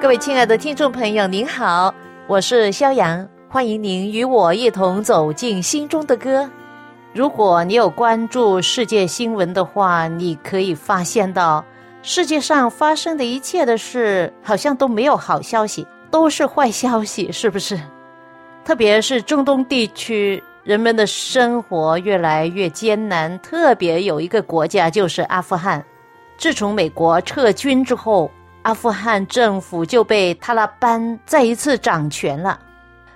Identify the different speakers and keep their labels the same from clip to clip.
Speaker 1: 各位亲爱的听众朋友，您好，我是肖阳，欢迎您与我一同走进心中的歌。如果你有关注世界新闻的话，你可以发现到世界上发生的一切的事，好像都没有好消息，都是坏消息，是不是？特别是中东地区，人们的生活越来越艰难。特别有一个国家就是阿富汗，自从美国撤军之后。阿富汗政府就被塔利班再一次掌权了。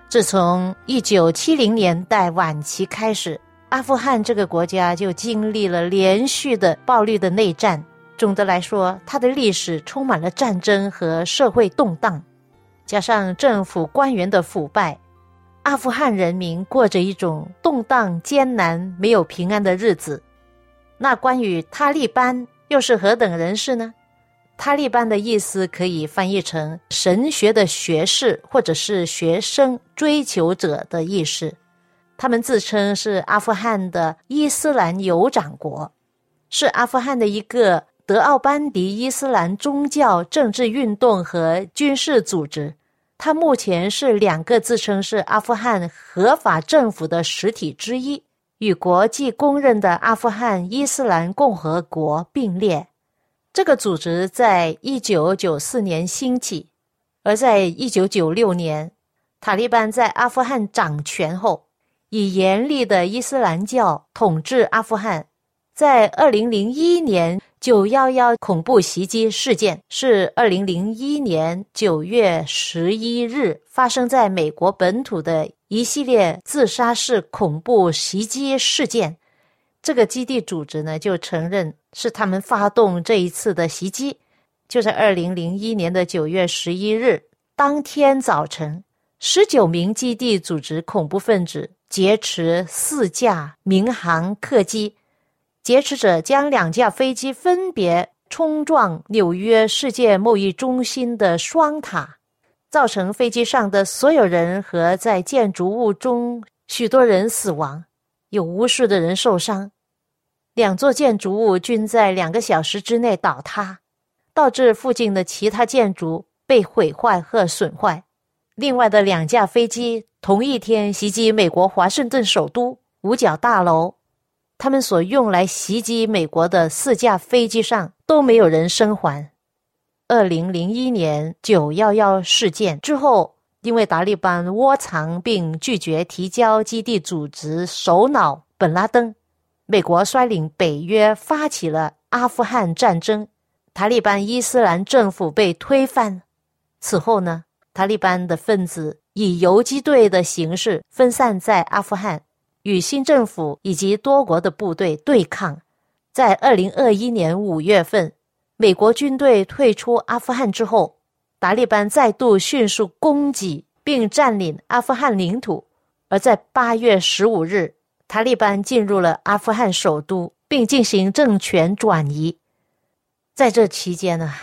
Speaker 1: 自从一九七零年代晚期开始，阿富汗这个国家就经历了连续的暴力的内战。总的来说，它的历史充满了战争和社会动荡，加上政府官员的腐败，阿富汗人民过着一种动荡、艰难、没有平安的日子。那关于塔利班又是何等人士呢？塔利班的意思可以翻译成神学的学士或者是学生、追求者的意思。他们自称是阿富汗的伊斯兰酋长国，是阿富汗的一个德奥班迪伊斯兰宗教、政治运动和军事组织。它目前是两个自称是阿富汗合法政府的实体之一，与国际公认的阿富汗伊斯兰共和国并列。这个组织在一九九四年兴起，而在一九九六年，塔利班在阿富汗掌权后，以严厉的伊斯兰教统治阿富汗。在二零零一年九幺幺恐怖袭击事件是二零零一年九月十一日发生在美国本土的一系列自杀式恐怖袭击事件。这个基地组织呢，就承认是他们发动这一次的袭击。就在二零零一年的九月十一日当天早晨，十九名基地组织恐怖分子劫持四架民航客机，劫持者将两架飞机分别冲撞纽约世界贸易中心的双塔，造成飞机上的所有人和在建筑物中许多人死亡。有无数的人受伤，两座建筑物均在两个小时之内倒塌，导致附近的其他建筑被毁坏和损坏。另外的两架飞机同一天袭击美国华盛顿首都五角大楼，他们所用来袭击美国的四架飞机上都没有人生还。二零零一年九幺幺事件之后。因为达利班窝藏并拒绝提交基地组织首脑本拉登，美国率领北约发起了阿富汗战争，塔利班伊斯兰政府被推翻。此后呢，塔利班的分子以游击队的形式分散在阿富汗，与新政府以及多国的部队对抗。在二零二一年五月份，美国军队退出阿富汗之后。达利班再度迅速攻击并占领阿富汗领土，而在八月十五日，塔利班进入了阿富汗首都，并进行政权转移。在这期间呢，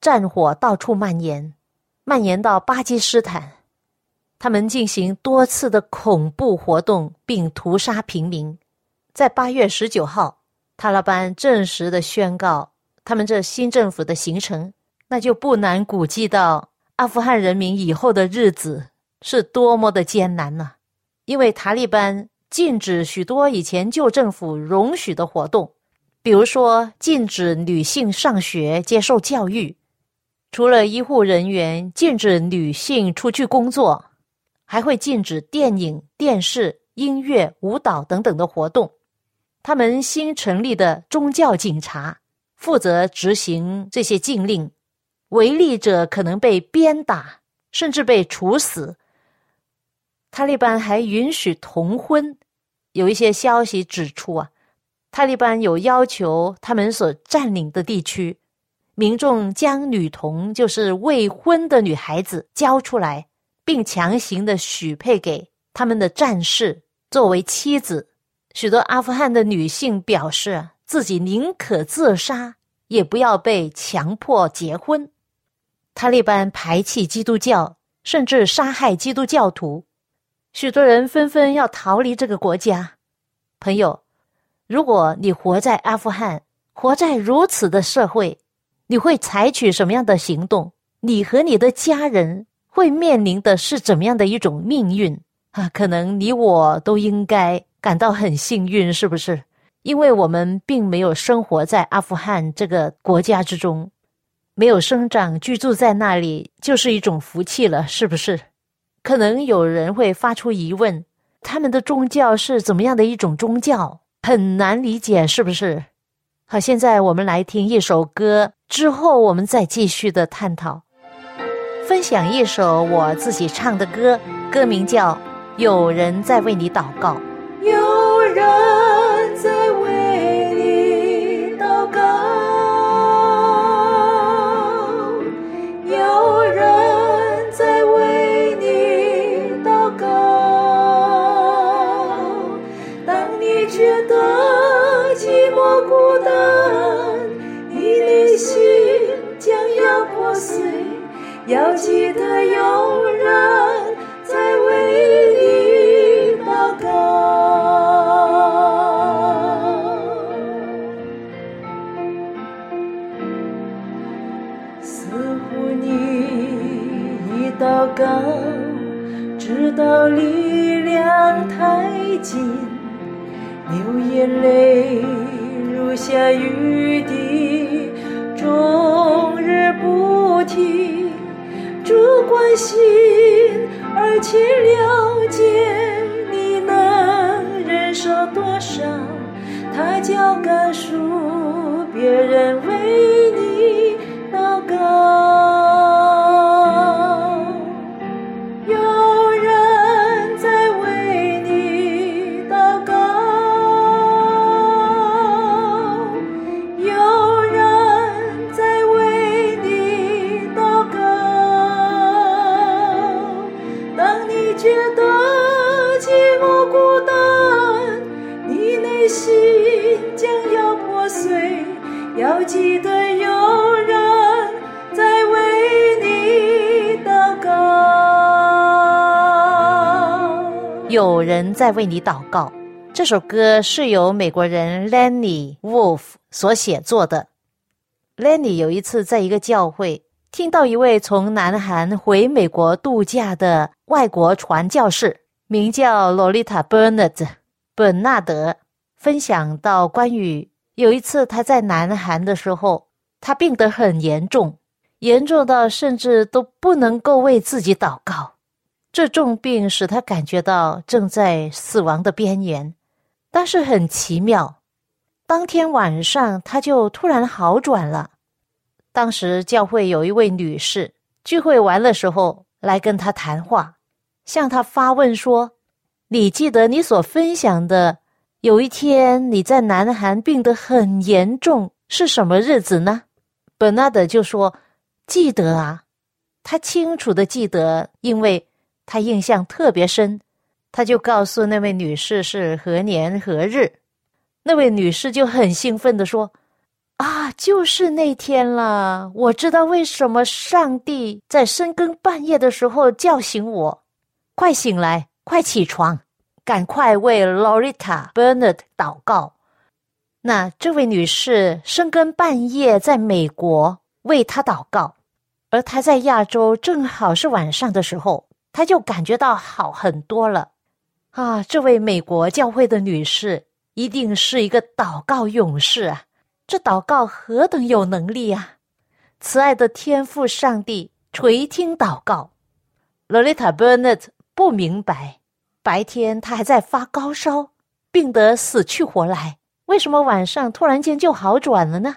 Speaker 1: 战火到处蔓延，蔓延到巴基斯坦，他们进行多次的恐怖活动，并屠杀平民。在八月十九号，塔利班正式的宣告他们这新政府的形成。那就不难估计到阿富汗人民以后的日子是多么的艰难呢？因为塔利班禁止许多以前旧政府容许的活动，比如说禁止女性上学接受教育，除了医护人员禁止女性出去工作，还会禁止电影、电视、音乐、舞蹈等等的活动。他们新成立的宗教警察负责执行这些禁令。违例者可能被鞭打，甚至被处死。塔利班还允许同婚。有一些消息指出啊，塔利班有要求他们所占领的地区民众将女童，就是未婚的女孩子交出来，并强行的许配给他们的战士作为妻子。许多阿富汗的女性表示，自己宁可自杀，也不要被强迫结婚。塔利班排斥基督教，甚至杀害基督教徒。许多人纷纷要逃离这个国家。朋友，如果你活在阿富汗，活在如此的社会，你会采取什么样的行动？你和你的家人会面临的是怎么样的一种命运啊？可能你我都应该感到很幸运，是不是？因为我们并没有生活在阿富汗这个国家之中，没有生长居住在那里，就是一种福气了，是不是？可能有人会发出疑问：他们的宗教是怎么样的一种宗教？很难理解，是不是？好，现在我们来听一首歌，之后我们再继续的探讨，分享一首我自己唱的歌，歌名叫《有人在为你祷告》。
Speaker 2: 有人在为你祷告。上，他叫甘恕别人为
Speaker 1: 有人在为你祷告。这首歌是由美国人 Lenny Wolf 所写作的。Lenny 有一次在一个教会听到一位从南韩回美国度假的外国传教士，名叫 Lolita Bernard 本纳德，分享到关于有一次他在南韩的时候，他病得很严重，严重到甚至都不能够为自己祷告。这重病使他感觉到正在死亡的边缘，但是很奇妙，当天晚上他就突然好转了。当时教会有一位女士聚会完的时候来跟他谈话，向他发问说：“你记得你所分享的有一天你在南韩病得很严重是什么日子呢？”本纳德就说：“记得啊，他清楚的记得，因为。”他印象特别深，他就告诉那位女士是何年何日，那位女士就很兴奋的说：“啊，就是那天了！我知道为什么上帝在深更半夜的时候叫醒我，快醒来，快起床，赶快为 Lorita Bernard 祷告。”那这位女士深更半夜在美国为他祷告，而他在亚洲正好是晚上的时候。他就感觉到好很多了，啊！这位美国教会的女士一定是一个祷告勇士啊！这祷告何等有能力啊！慈爱的天父上帝垂听祷告。洛丽塔·伯纳特不明白，白天他还在发高烧，病得死去活来，为什么晚上突然间就好转了呢？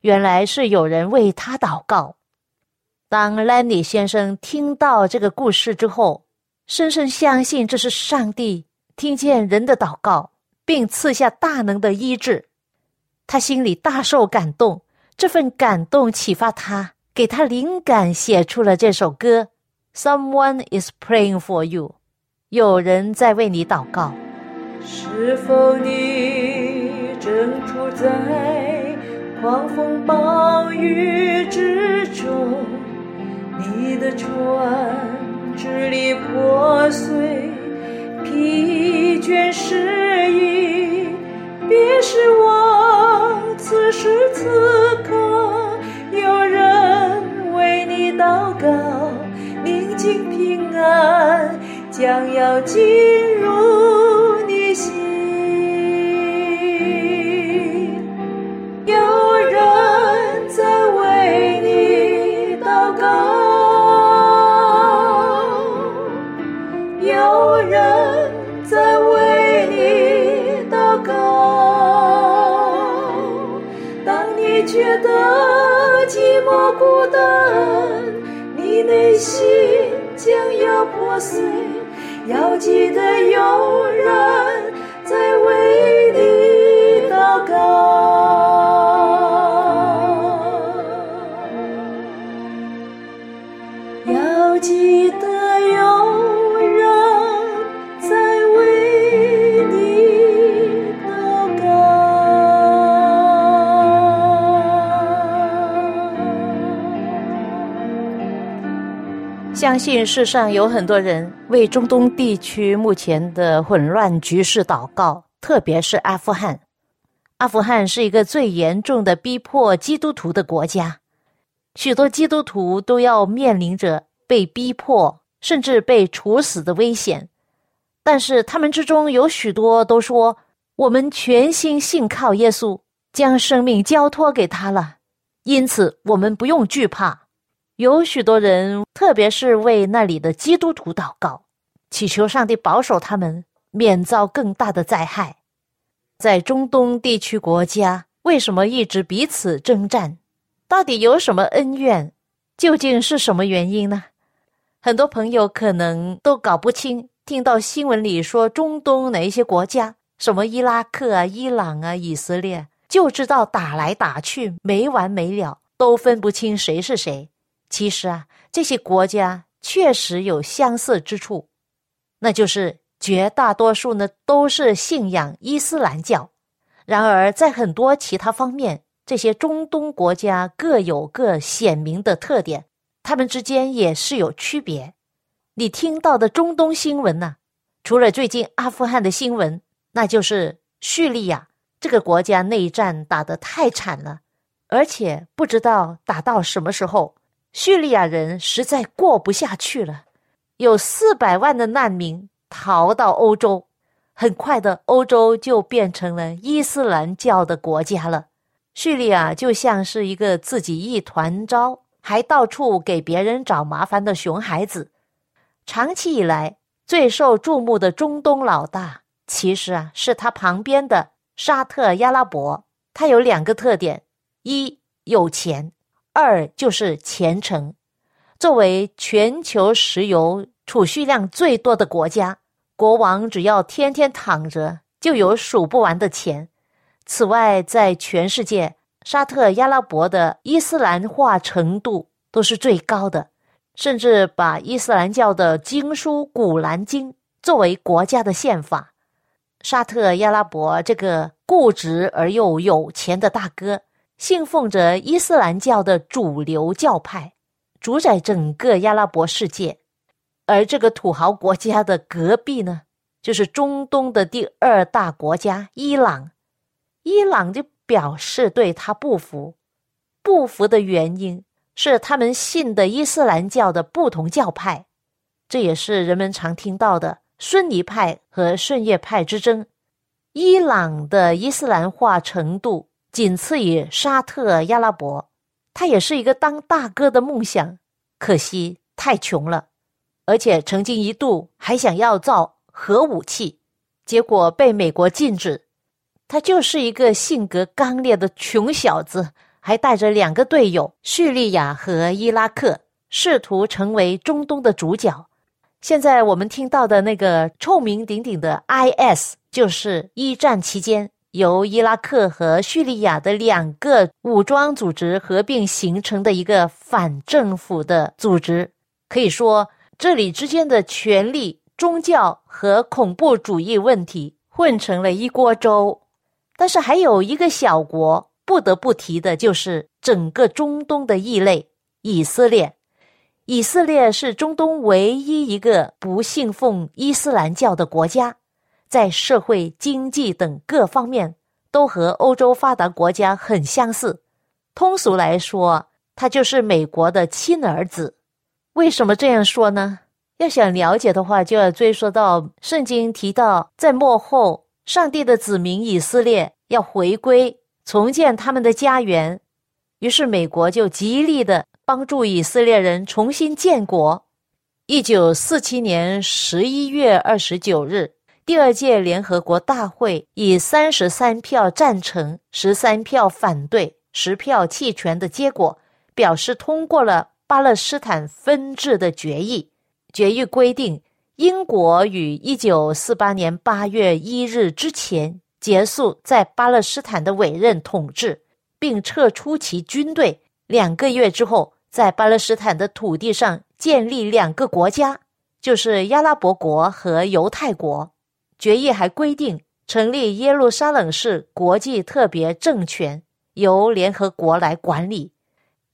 Speaker 1: 原来是有人为他祷告。当兰尼先生听到这个故事之后，深深相信这是上帝听见人的祷告，并赐下大能的医治。他心里大受感动，这份感动启发他，给他灵感，写出了这首歌。Someone is praying for you，有人在为你祷告。
Speaker 2: 是否你正处在狂风暴雨之中？你的船支离破碎，疲倦失意。别是我此时此刻有人为你祷告，宁静平安将要进入你心。心将要破碎，要记得有人
Speaker 1: 信世上有很多人为中东地区目前的混乱局势祷告，特别是阿富汗。阿富汗是一个最严重的逼迫基督徒的国家，许多基督徒都要面临着被逼迫，甚至被处死的危险。但是他们之中有许多都说：“我们全心信靠耶稣，将生命交托给他了，因此我们不用惧怕。”有许多人，特别是为那里的基督徒祷告，祈求上帝保守他们免遭更大的灾害。在中东地区国家，为什么一直彼此征战？到底有什么恩怨？究竟是什么原因呢？很多朋友可能都搞不清。听到新闻里说中东哪一些国家，什么伊拉克啊、伊朗啊、以色列，就知道打来打去没完没了，都分不清谁是谁。其实啊，这些国家确实有相似之处，那就是绝大多数呢都是信仰伊斯兰教。然而，在很多其他方面，这些中东国家各有各鲜明的特点，他们之间也是有区别。你听到的中东新闻呢，除了最近阿富汗的新闻，那就是叙利亚这个国家内战打得太惨了，而且不知道打到什么时候。叙利亚人实在过不下去了，有四百万的难民逃到欧洲，很快的，欧洲就变成了伊斯兰教的国家了。叙利亚就像是一个自己一团糟，还到处给别人找麻烦的熊孩子。长期以来最受注目的中东老大，其实啊是他旁边的沙特阿拉伯。他有两个特点：一有钱。二就是虔诚。作为全球石油储蓄量最多的国家，国王只要天天躺着，就有数不完的钱。此外，在全世界，沙特阿拉伯的伊斯兰化程度都是最高的，甚至把伊斯兰教的经书《古兰经》作为国家的宪法。沙特阿拉伯这个固执而又有钱的大哥。信奉着伊斯兰教的主流教派，主宰整个阿拉伯世界。而这个土豪国家的隔壁呢，就是中东的第二大国家伊朗。伊朗就表示对他不服，不服的原因是他们信的伊斯兰教的不同教派，这也是人们常听到的逊尼派和逊叶派之争。伊朗的伊斯兰化程度。仅次于沙特阿拉伯，他也是一个当大哥的梦想，可惜太穷了，而且曾经一度还想要造核武器，结果被美国禁止。他就是一个性格刚烈的穷小子，还带着两个队友叙利亚和伊拉克，试图成为中东的主角。现在我们听到的那个臭名鼎鼎的 IS，就是一战期间。由伊拉克和叙利亚的两个武装组织合并形成的一个反政府的组织，可以说这里之间的权力、宗教和恐怖主义问题混成了一锅粥。但是还有一个小国不得不提的，就是整个中东的异类——以色列。以色列是中东唯一一个不信奉伊斯兰教的国家，在社会、经济等各方面都和欧洲发达国家很相似。通俗来说，他就是美国的亲儿子。为什么这样说呢？要想了解的话，就要追溯到圣经提到，在末后，上帝的子民以色列要回归，重建他们的家园。于是，美国就极力的帮助以色列人重新建国。一九四七年十一月二十九日，第二届联合国大会以三十三票赞成、十三票反对、十票弃权的结果，表示通过了。巴勒斯坦分治的决议，决议规定，英国于一九四八年八月一日之前结束在巴勒斯坦的委任统治，并撤出其军队。两个月之后，在巴勒斯坦的土地上建立两个国家，就是阿拉伯国和犹太国。决议还规定，成立耶路撒冷市国际特别政权，由联合国来管理。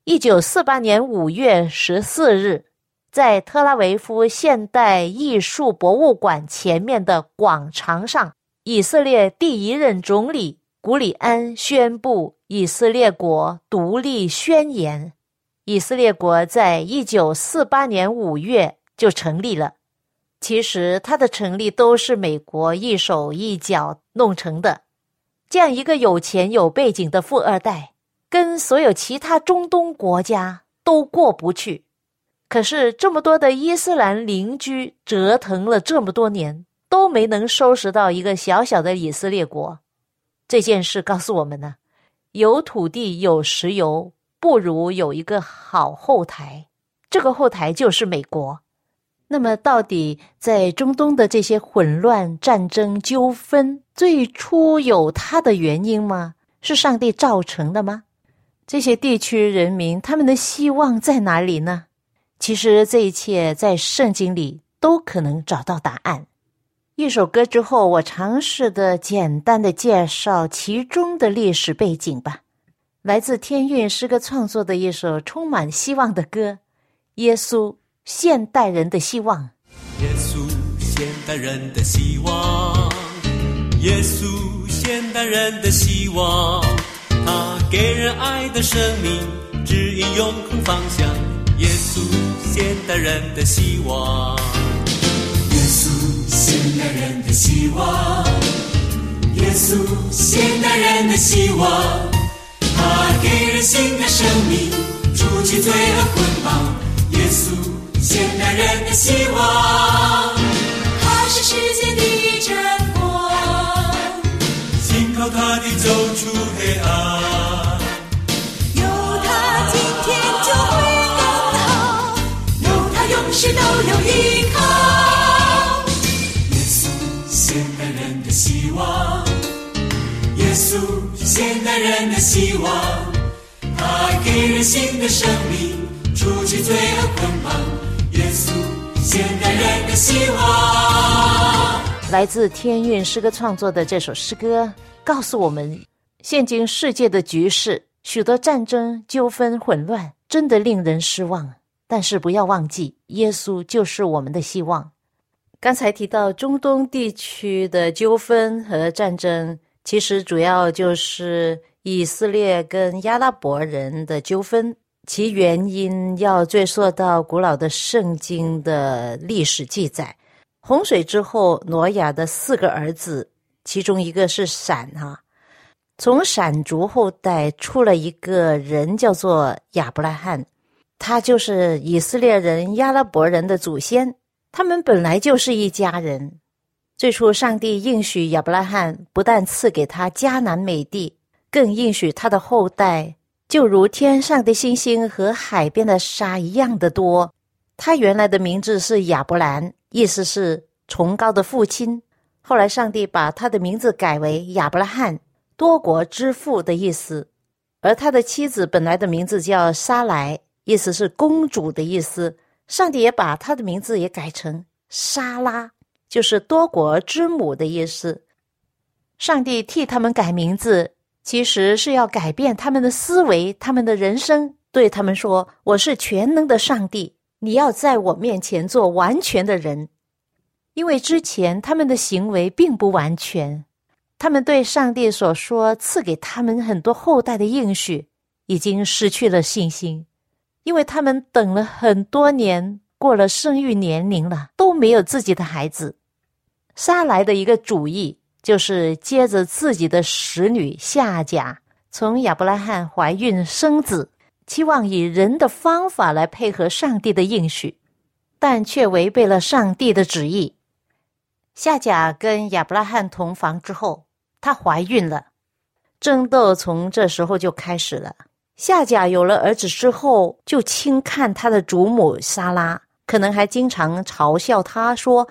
Speaker 1: 一九四八年五月十四日，在特拉维夫现代艺术博物馆前面的广场上，以色列第一任总理古里安宣布以色列国独立宣言。以色列国在一九四八年五月就成立了。其实，它的成立都是美国一手一脚弄成的。这样一个有钱有背景的富二代。跟所有其他中东国家都过不去，可是这么多的伊斯兰邻居折腾了这么多年，都没能收拾到一个小小的以色列国。这件事告诉我们呢，有土地有石油，不如有一个好后台。这个后台就是美国。那么，到底在中东的这些混乱、战争、纠纷，最初有它的原因吗？是上帝造成的吗？这些地区人民他们的希望在哪里呢？其实这一切在圣经里都可能找到答案。一首歌之后，我尝试的简单的介绍其中的历史背景吧。来自天韵诗歌创作的一首充满希望的歌，《耶稣现代人的希望》。
Speaker 3: 耶稣现代人的希望，耶稣现代人的希望。他给人爱的生命，指引永恒方向。耶稣，现代人的希望。
Speaker 4: 耶稣，现代人的希望。耶稣，现代人的希望。他给人新的生命，除去罪恶捆绑。耶稣，现代人的希望。他是世界的真。
Speaker 3: 靠他的走出黑暗，
Speaker 4: 有他今天就会更好，有他永世都有依靠。耶稣，现代人的希望；耶稣，现代人的希望。他给人新的生命，除去罪恶捆绑。耶稣，现代人的希望。
Speaker 1: 来自天韵诗歌创作的这首诗歌。告诉我们，现今世界的局势，许多战争、纠纷、混乱，真的令人失望。但是不要忘记，耶稣就是我们的希望。刚才提到中东地区的纠纷和战争，其实主要就是以色列跟阿拉伯人的纠纷，其原因要追溯到古老的圣经的历史记载。洪水之后，挪亚的四个儿子。其中一个是闪哈，从闪族后代出了一个人，叫做亚伯拉罕，他就是以色列人阿拉伯人的祖先，他们本来就是一家人。最初，上帝应许亚伯拉罕，不但赐给他迦南美地，更应许他的后代就如天上的星星和海边的沙一样的多。他原来的名字是亚伯兰，意思是崇高的父亲。后来，上帝把他的名字改为亚伯拉罕，多国之父的意思。而他的妻子本来的名字叫沙莱，意思是公主的意思。上帝也把他的名字也改成沙拉，就是多国之母的意思。上帝替他们改名字，其实是要改变他们的思维、他们的人生，对他们说：“我是全能的上帝，你要在我面前做完全的人。”因为之前他们的行为并不完全，他们对上帝所说赐给他们很多后代的应许，已经失去了信心。因为他们等了很多年，过了生育年龄了，都没有自己的孩子。沙来的一个主意就是接着自己的使女夏甲从亚伯拉罕怀孕生子，期望以人的方法来配合上帝的应许，但却违背了上帝的旨意。夏甲跟亚伯拉罕同房之后，她怀孕了，争斗从这时候就开始了。夏甲有了儿子之后，就轻看他的祖母莎拉，可能还经常嘲笑他说：“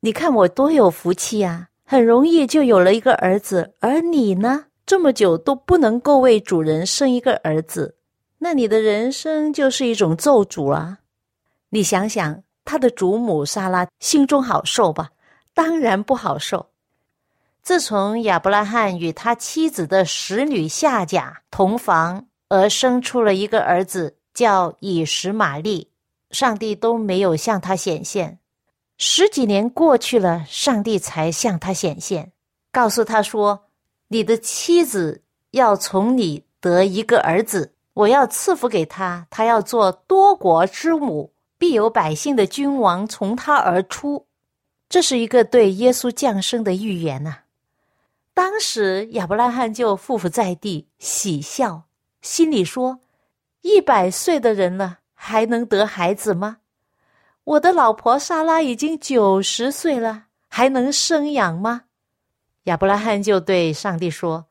Speaker 1: 你看我多有福气呀，很容易就有了一个儿子，而你呢，这么久都不能够为主人生一个儿子，那你的人生就是一种咒诅啊！”你想想，他的祖母莎拉心中好受吧？当然不好受。自从亚伯拉罕与他妻子的使女夏甲同房。而生出了一个儿子，叫以实玛利。上帝都没有向他显现，十几年过去了，上帝才向他显现，告诉他说：“你的妻子要从你得一个儿子，我要赐福给他，他要做多国之母，必有百姓的君王从他而出。”这是一个对耶稣降生的预言呐。当时亚伯拉罕就匍匐在地，喜笑。心里说：“一百岁的人了，还能得孩子吗？我的老婆莎拉已经九十岁了，还能生养吗？”亚伯拉罕就对上帝说：“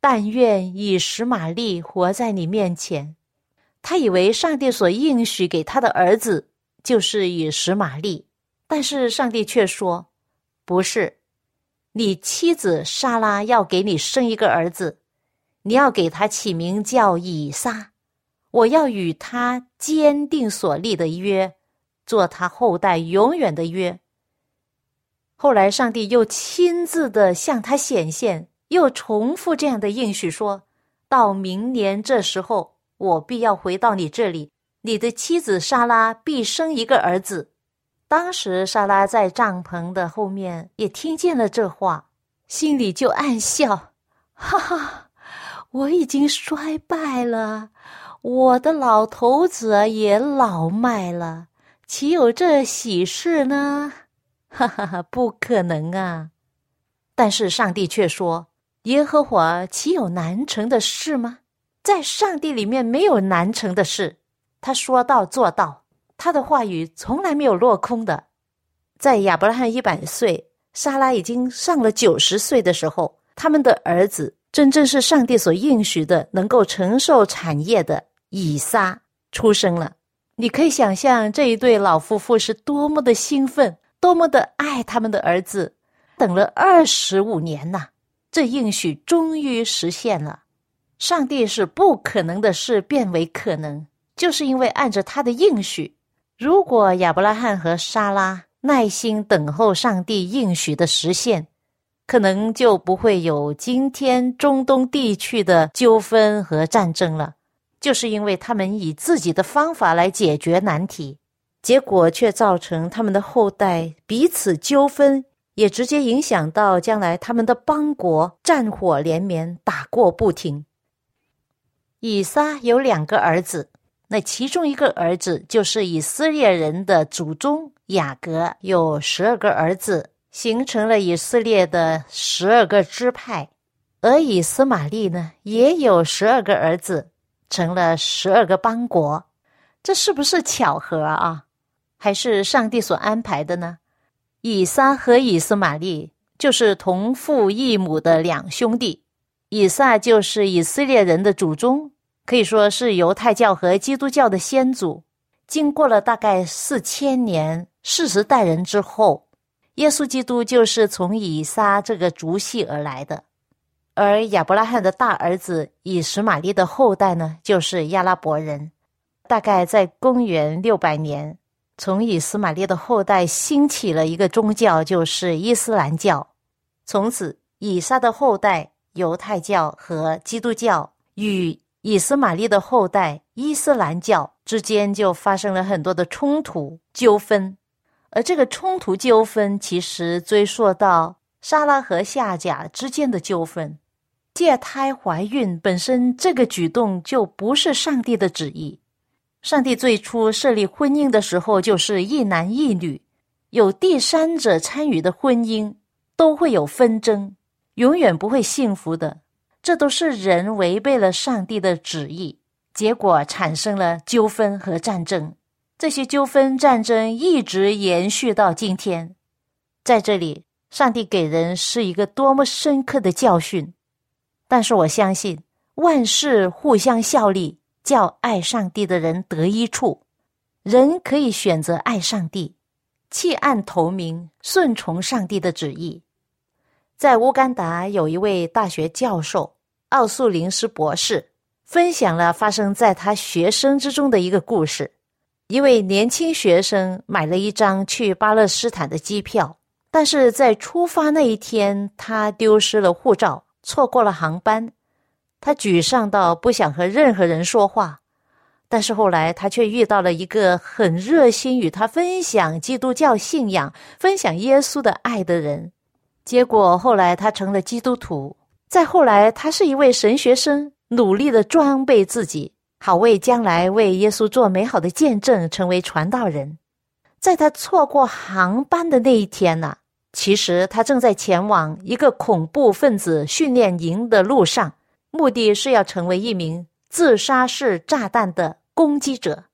Speaker 1: 但愿以实玛利活在你面前。”他以为上帝所应许给他的儿子就是以实玛利，但是上帝却说：“不是，你妻子莎拉要给你生一个儿子。”你要给他起名叫以撒，我要与他坚定所立的约，做他后代永远的约。后来，上帝又亲自的向他显现，又重复这样的应许，说到明年这时候，我必要回到你这里，你的妻子莎拉必生一个儿子。当时，莎拉在帐篷的后面也听见了这话，心里就暗笑，哈哈。我已经衰败了，我的老头子也老迈了，岂有这喜事呢？哈哈哈，不可能啊！但是上帝却说：“耶和华岂有难成的事吗？在上帝里面没有难成的事，他说到做到，他的话语从来没有落空的。”在亚伯拉罕一百岁，莎拉已经上了九十岁的时候，他们的儿子。真正是上帝所应许的，能够承受产业的以撒出生了。你可以想象这一对老夫妇是多么的兴奋，多么的爱他们的儿子。等了二十五年呐，这应许终于实现了。上帝是不可能的事变为可能，就是因为按着他的应许，如果亚伯拉罕和莎拉耐心等候上帝应许的实现。可能就不会有今天中东地区的纠纷和战争了，就是因为他们以自己的方法来解决难题，结果却造成他们的后代彼此纠纷，也直接影响到将来他们的邦国战火连绵，打过不停。以撒有两个儿子，那其中一个儿子就是以色列人的祖宗雅各，有十二个儿子。形成了以色列的十二个支派，而以斯玛利呢，也有十二个儿子，成了十二个邦国。这是不是巧合啊？还是上帝所安排的呢？以撒和以斯玛利就是同父异母的两兄弟。以撒就是以色列人的祖宗，可以说是犹太教和基督教的先祖。经过了大概四千年、四十代人之后。耶稣基督就是从以撒这个族系而来的，而亚伯拉罕的大儿子以实玛利的后代呢，就是亚拉伯人。大概在公元六百年，从以斯玛利的后代兴起了一个宗教，就是伊斯兰教。从此，以撒的后代犹太教和基督教与以斯玛利的后代伊斯兰教之间就发生了很多的冲突纠纷。而这个冲突纠纷其实追溯到沙拉和夏甲之间的纠纷。借胎怀孕本身这个举动就不是上帝的旨意。上帝最初设立婚姻的时候，就是一男一女，有第三者参与的婚姻都会有纷争，永远不会幸福的。这都是人违背了上帝的旨意，结果产生了纠纷和战争。这些纠纷战争一直延续到今天。在这里，上帝给人是一个多么深刻的教训。但是我相信，万事互相效力。叫爱上帝的人得一处，人可以选择爱上帝，弃暗投明，顺从上帝的旨意。在乌干达有一位大学教授奥素林斯博士，分享了发生在他学生之中的一个故事。一位年轻学生买了一张去巴勒斯坦的机票，但是在出发那一天，他丢失了护照，错过了航班。他沮丧到不想和任何人说话，但是后来他却遇到了一个很热心与他分享基督教信仰、分享耶稣的爱的人。结果后来他成了基督徒。再后来，他是一位神学生，努力的装备自己，好为将来为耶稣做美好的见证，成为传道人。在他错过航班的那一天呢，其实他正在前往一个恐怖分子训练营的路上。目的是要成为一名自杀式炸弹的攻击者，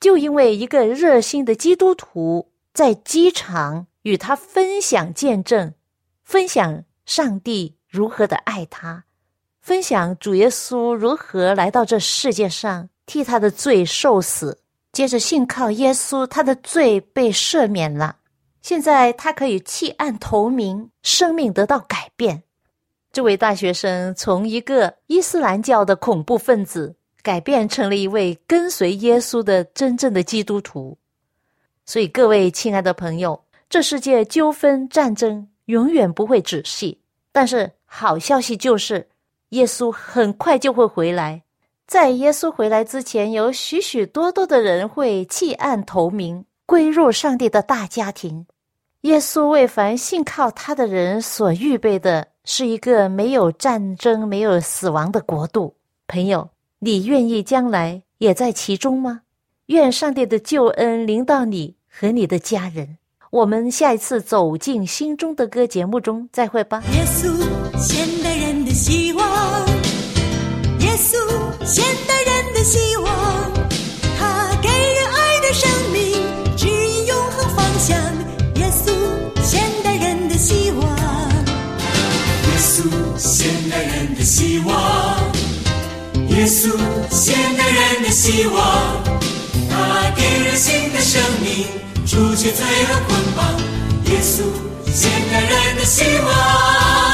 Speaker 1: 就因为一个热心的基督徒在机场与他分享见证，分享上帝如何的爱他，分享主耶稣如何来到这世界上替他的罪受死，接着信靠耶稣，他的罪被赦免了，现在他可以弃暗投明，生命得到改变。这位大学生从一个伊斯兰教的恐怖分子改变成了一位跟随耶稣的真正的基督徒。所以，各位亲爱的朋友，这世界纠纷战争永远不会止息。但是，好消息就是，耶稣很快就会回来。在耶稣回来之前，有许许多多的人会弃暗投明，归入上帝的大家庭。耶稣为凡信靠他的人所预备的。是一个没有战争、没有死亡的国度，朋友，你愿意将来也在其中吗？愿上帝的救恩临到你和你的家人。我们下一次走进心中的歌节目中再会吧。
Speaker 4: 耶稣，现代人的希望。耶稣，现代人的希望。他给人爱的生命，指引永恒方向。
Speaker 3: 代人的希望，耶稣，现代人的希望，他给人新的生命，除去罪恶捆绑。耶稣，现代人的希望。